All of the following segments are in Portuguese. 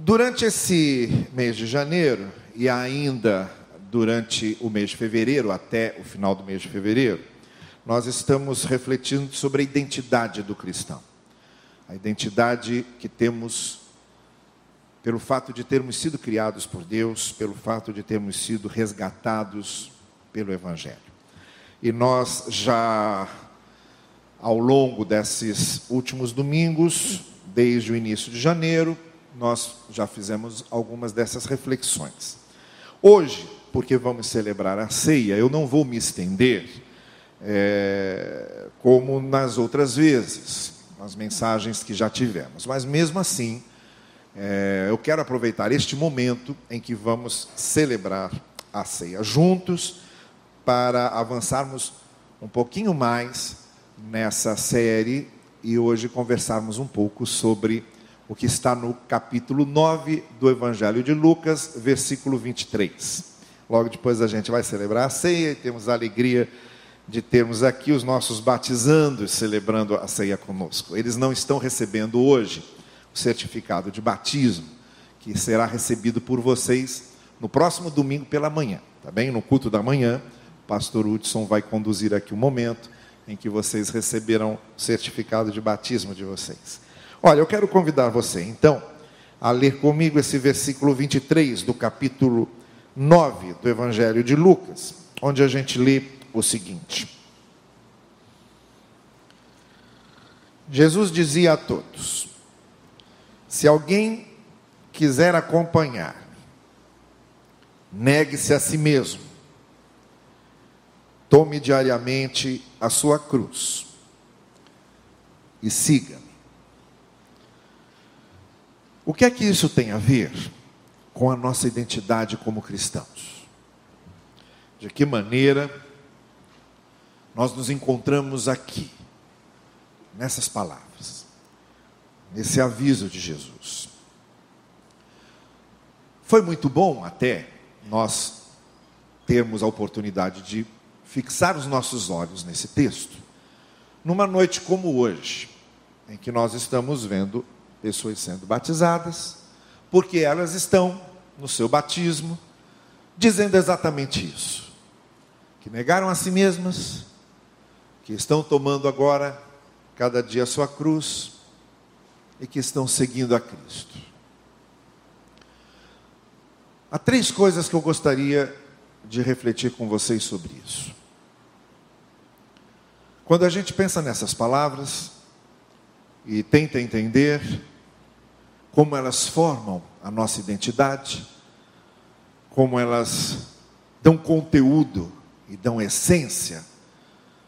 Durante esse mês de janeiro e ainda durante o mês de fevereiro, até o final do mês de fevereiro, nós estamos refletindo sobre a identidade do cristão. A identidade que temos pelo fato de termos sido criados por Deus, pelo fato de termos sido resgatados pelo Evangelho. E nós já, ao longo desses últimos domingos, desde o início de janeiro, nós já fizemos algumas dessas reflexões. Hoje, porque vamos celebrar a ceia, eu não vou me estender é, como nas outras vezes, nas mensagens que já tivemos, mas mesmo assim, é, eu quero aproveitar este momento em que vamos celebrar a ceia juntos para avançarmos um pouquinho mais nessa série e hoje conversarmos um pouco sobre o que está no capítulo 9 do Evangelho de Lucas, versículo 23. Logo depois a gente vai celebrar a ceia e temos a alegria de termos aqui os nossos batizandos celebrando a ceia conosco. Eles não estão recebendo hoje o certificado de batismo, que será recebido por vocês no próximo domingo pela manhã, tá bem? No culto da manhã, o pastor Hudson vai conduzir aqui o momento em que vocês receberão o certificado de batismo de vocês. Olha, eu quero convidar você, então, a ler comigo esse versículo 23 do capítulo 9 do Evangelho de Lucas, onde a gente lê o seguinte: Jesus dizia a todos: Se alguém quiser acompanhar, negue-se a si mesmo, tome diariamente a sua cruz e siga. O que é que isso tem a ver com a nossa identidade como cristãos? De que maneira nós nos encontramos aqui, nessas palavras, nesse aviso de Jesus? Foi muito bom até nós termos a oportunidade de fixar os nossos olhos nesse texto, numa noite como hoje, em que nós estamos vendo pessoas sendo batizadas, porque elas estão no seu batismo dizendo exatamente isso: que negaram a si mesmas, que estão tomando agora cada dia a sua cruz e que estão seguindo a Cristo. Há três coisas que eu gostaria de refletir com vocês sobre isso. Quando a gente pensa nessas palavras, e tenta entender como elas formam a nossa identidade, como elas dão conteúdo e dão essência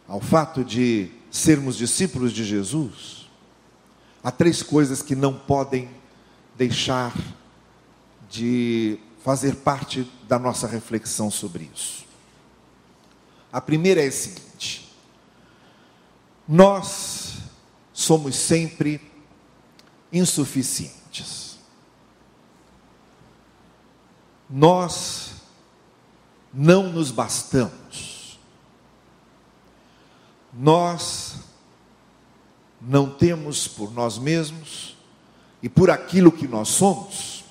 ao fato de sermos discípulos de Jesus, há três coisas que não podem deixar de fazer parte da nossa reflexão sobre isso. A primeira é a seguinte: nós somos sempre insuficientes. Nós não nos bastamos. Nós não temos por nós mesmos e por aquilo que nós somos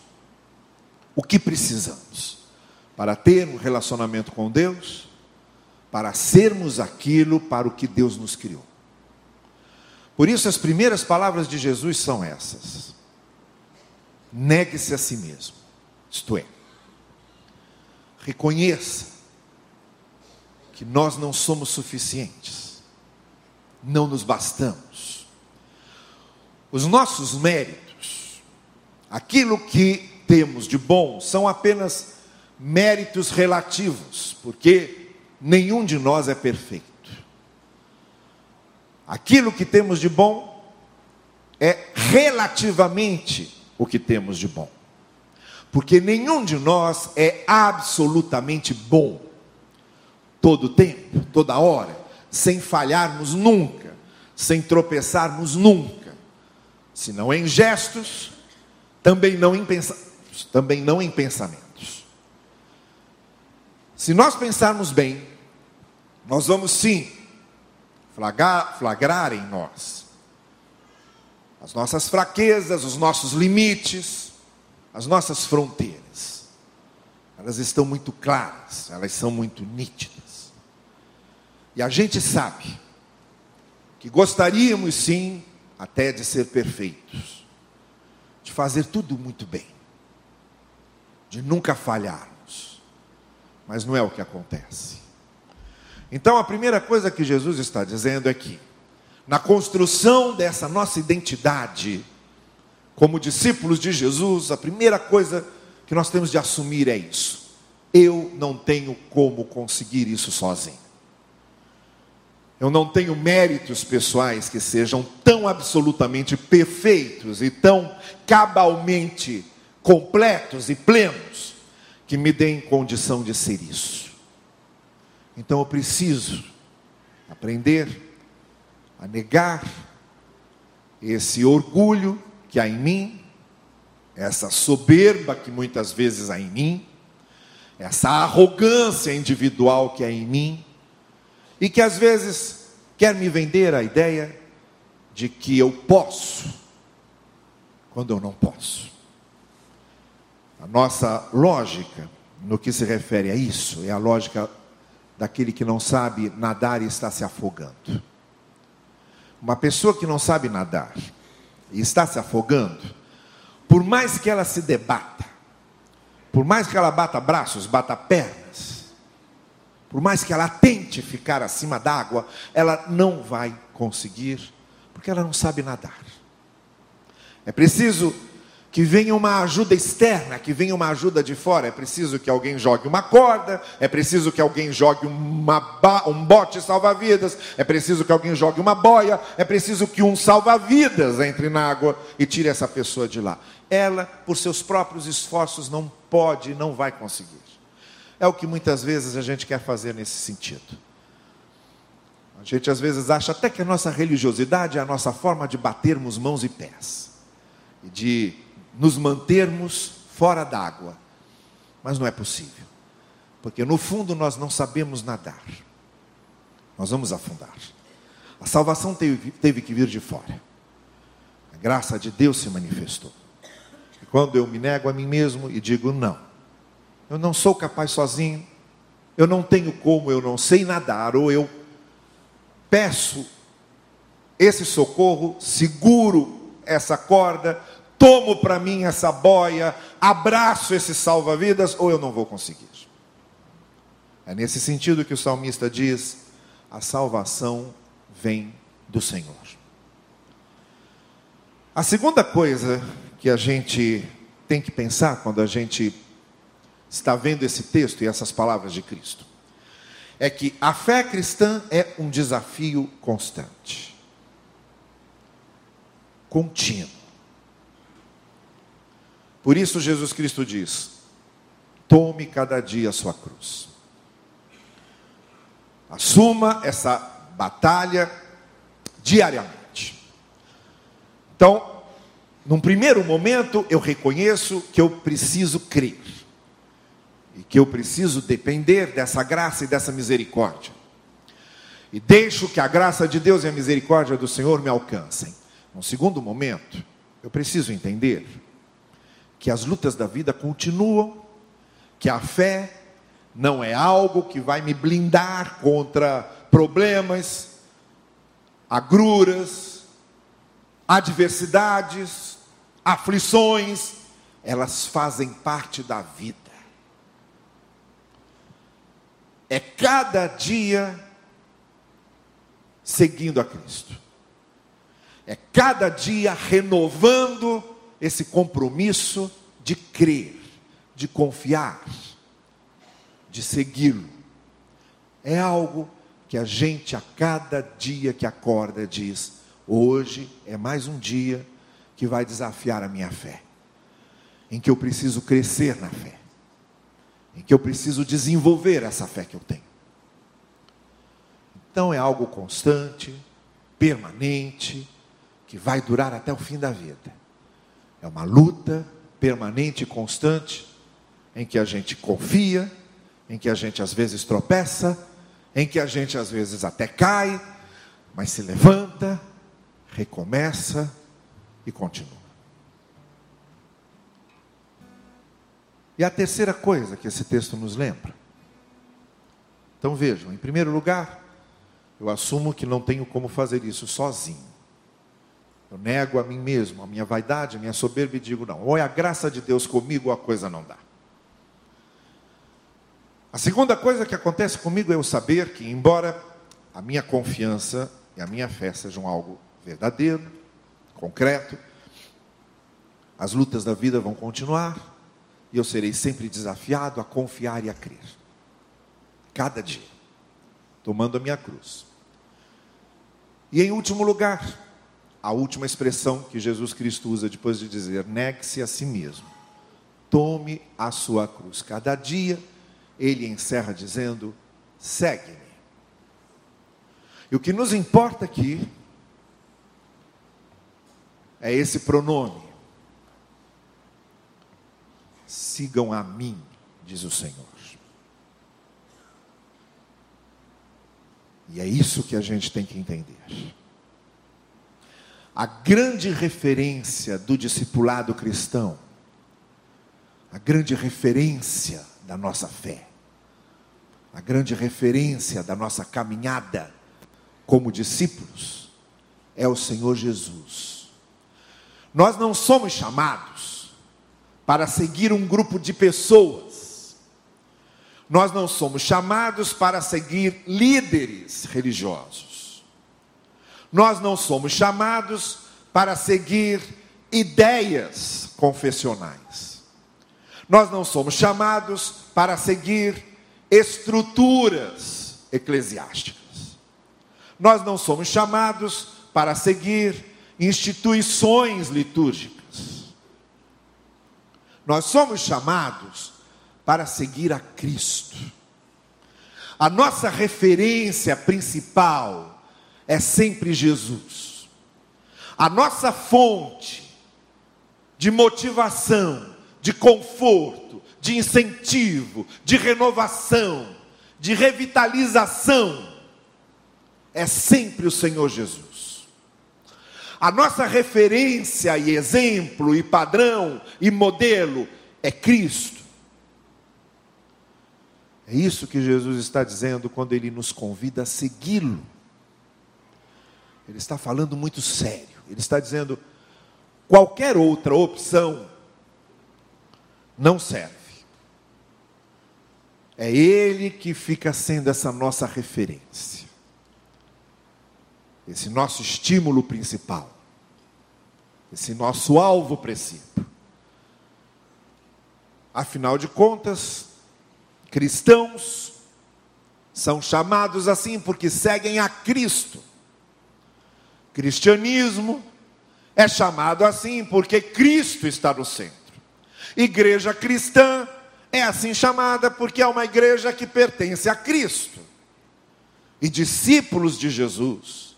o que precisamos para ter um relacionamento com Deus, para sermos aquilo para o que Deus nos criou. Por isso, as primeiras palavras de Jesus são essas: negue-se a si mesmo, isto é, reconheça que nós não somos suficientes, não nos bastamos. Os nossos méritos, aquilo que temos de bom, são apenas méritos relativos, porque nenhum de nós é perfeito. Aquilo que temos de bom é relativamente o que temos de bom. Porque nenhum de nós é absolutamente bom todo tempo, toda hora, sem falharmos nunca, sem tropeçarmos nunca. Se não em gestos, também não em também não em pensamentos. Se nós pensarmos bem, nós vamos sim flagrar, flagrar em nós as nossas fraquezas, os nossos limites, as nossas fronteiras, elas estão muito claras, elas são muito nítidas. E a gente sabe que gostaríamos sim até de ser perfeitos, de fazer tudo muito bem, de nunca falharmos, mas não é o que acontece. Então a primeira coisa que Jesus está dizendo é que, na construção dessa nossa identidade, como discípulos de Jesus, a primeira coisa que nós temos de assumir é isso. Eu não tenho como conseguir isso sozinho. Eu não tenho méritos pessoais que sejam tão absolutamente perfeitos e tão cabalmente completos e plenos que me deem condição de ser isso. Então eu preciso aprender a negar esse orgulho que há em mim, essa soberba que muitas vezes há em mim, essa arrogância individual que há em mim, e que às vezes quer me vender a ideia de que eu posso, quando eu não posso. A nossa lógica, no que se refere a isso, é a lógica daquele que não sabe nadar e está se afogando. Uma pessoa que não sabe nadar e está se afogando, por mais que ela se debata, por mais que ela bata braços, bata pernas, por mais que ela tente ficar acima d'água, ela não vai conseguir, porque ela não sabe nadar. É preciso que venha uma ajuda externa, que venha uma ajuda de fora. É preciso que alguém jogue uma corda, é preciso que alguém jogue uma, um bote salva-vidas, é preciso que alguém jogue uma boia, é preciso que um salva-vidas entre na água e tire essa pessoa de lá. Ela, por seus próprios esforços, não pode, não vai conseguir. É o que muitas vezes a gente quer fazer nesse sentido. A gente às vezes acha até que a nossa religiosidade é a nossa forma de batermos mãos e pés, e de nos mantermos fora d'água. Mas não é possível, porque no fundo nós não sabemos nadar. Nós vamos afundar. A salvação teve, teve que vir de fora. A graça de Deus se manifestou. E quando eu me nego a mim mesmo e digo não, eu não sou capaz sozinho, eu não tenho como, eu não sei nadar, ou eu peço esse socorro, seguro essa corda, tomo para mim essa boia, abraço esse salva-vidas, ou eu não vou conseguir. É nesse sentido que o salmista diz: a salvação vem do Senhor. A segunda coisa que a gente tem que pensar quando a gente está vendo esse texto e essas palavras de Cristo é que a fé cristã é um desafio constante, contínuo. Por isso Jesus Cristo diz: tome cada dia a sua cruz. Assuma essa batalha diariamente. Então, num primeiro momento, eu reconheço que eu preciso crer. E que eu preciso depender dessa graça e dessa misericórdia. E deixo que a graça de Deus e a misericórdia do Senhor me alcancem. Num segundo momento, eu preciso entender que as lutas da vida continuam, que a fé não é algo que vai me blindar contra problemas, agruras, adversidades, aflições, elas fazem parte da vida. É cada dia seguindo a Cristo. É cada dia renovando esse compromisso de crer, de confiar, de segui-lo. É algo que a gente a cada dia que acorda diz: hoje é mais um dia que vai desafiar a minha fé, em que eu preciso crescer na fé, em que eu preciso desenvolver essa fé que eu tenho. Então é algo constante, permanente, que vai durar até o fim da vida. É uma luta permanente e constante em que a gente confia, em que a gente às vezes tropeça, em que a gente às vezes até cai, mas se levanta, recomeça e continua. E a terceira coisa que esse texto nos lembra. Então vejam, em primeiro lugar, eu assumo que não tenho como fazer isso sozinho. Eu nego a mim mesmo, a minha vaidade, a minha soberba e digo: não, ou é a graça de Deus comigo ou a coisa não dá. A segunda coisa que acontece comigo é eu saber que, embora a minha confiança e a minha fé sejam algo verdadeiro, concreto, as lutas da vida vão continuar e eu serei sempre desafiado a confiar e a crer. Cada dia, tomando a minha cruz. E em último lugar, a última expressão que Jesus Cristo usa depois de dizer: negue-se a si mesmo, tome a sua cruz. Cada dia, ele encerra dizendo: segue-me. E o que nos importa aqui é esse pronome. Sigam a mim, diz o Senhor. E é isso que a gente tem que entender a grande referência do discipulado cristão, a grande referência da nossa fé, a grande referência da nossa caminhada como discípulos é o Senhor Jesus. Nós não somos chamados para seguir um grupo de pessoas. Nós não somos chamados para seguir líderes religiosos. Nós não somos chamados para seguir ideias confessionais. Nós não somos chamados para seguir estruturas eclesiásticas. Nós não somos chamados para seguir instituições litúrgicas. Nós somos chamados para seguir a Cristo. A nossa referência principal é sempre Jesus. A nossa fonte de motivação, de conforto, de incentivo, de renovação, de revitalização, é sempre o Senhor Jesus. A nossa referência e exemplo e padrão e modelo é Cristo. É isso que Jesus está dizendo quando ele nos convida a segui-lo. Ele está falando muito sério. Ele está dizendo: qualquer outra opção não serve. É Ele que fica sendo essa nossa referência, esse nosso estímulo principal, esse nosso alvo princípio. Afinal de contas, cristãos são chamados assim porque seguem a Cristo. Cristianismo é chamado assim porque Cristo está no centro. Igreja cristã é assim chamada porque é uma igreja que pertence a Cristo. E discípulos de Jesus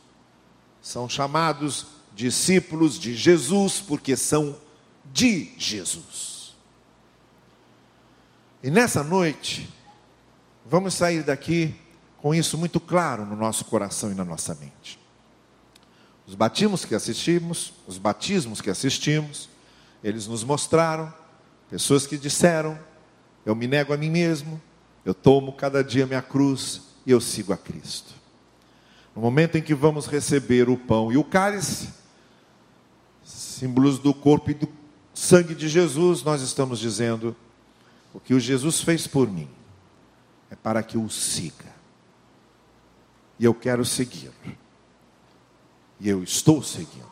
são chamados discípulos de Jesus porque são de Jesus. E nessa noite, vamos sair daqui com isso muito claro no nosso coração e na nossa mente. Os batismos que assistimos, os batismos que assistimos, eles nos mostraram pessoas que disseram: Eu me nego a mim mesmo, eu tomo cada dia minha cruz e eu sigo a Cristo. No momento em que vamos receber o pão e o cálice, símbolos do corpo e do sangue de Jesus, nós estamos dizendo: o que o Jesus fez por mim é para que eu o siga. E eu quero segui-lo e eu estou seguindo.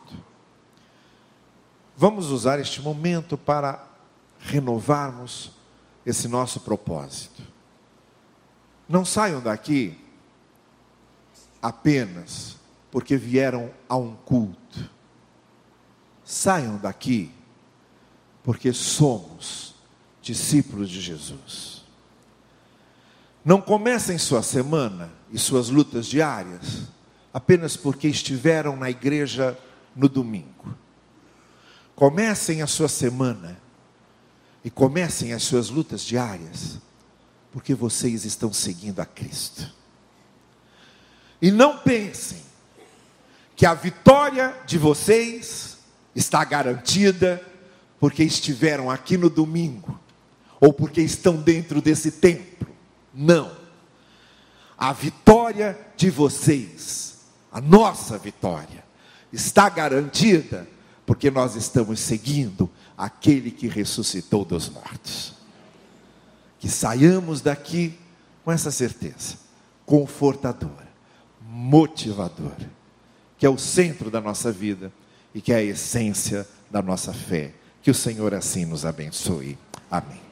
Vamos usar este momento para renovarmos esse nosso propósito. Não saiam daqui apenas porque vieram a um culto. Saiam daqui porque somos discípulos de Jesus. Não comecem sua semana e suas lutas diárias apenas porque estiveram na igreja no domingo. Comecem a sua semana e comecem as suas lutas diárias, porque vocês estão seguindo a Cristo. E não pensem que a vitória de vocês está garantida porque estiveram aqui no domingo, ou porque estão dentro desse templo. Não. A vitória de vocês, a nossa vitória, está garantida porque nós estamos seguindo aquele que ressuscitou dos mortos. Que saiamos daqui com essa certeza, confortadora, motivadora, que é o centro da nossa vida e que é a essência da nossa fé. Que o Senhor assim nos abençoe. Amém.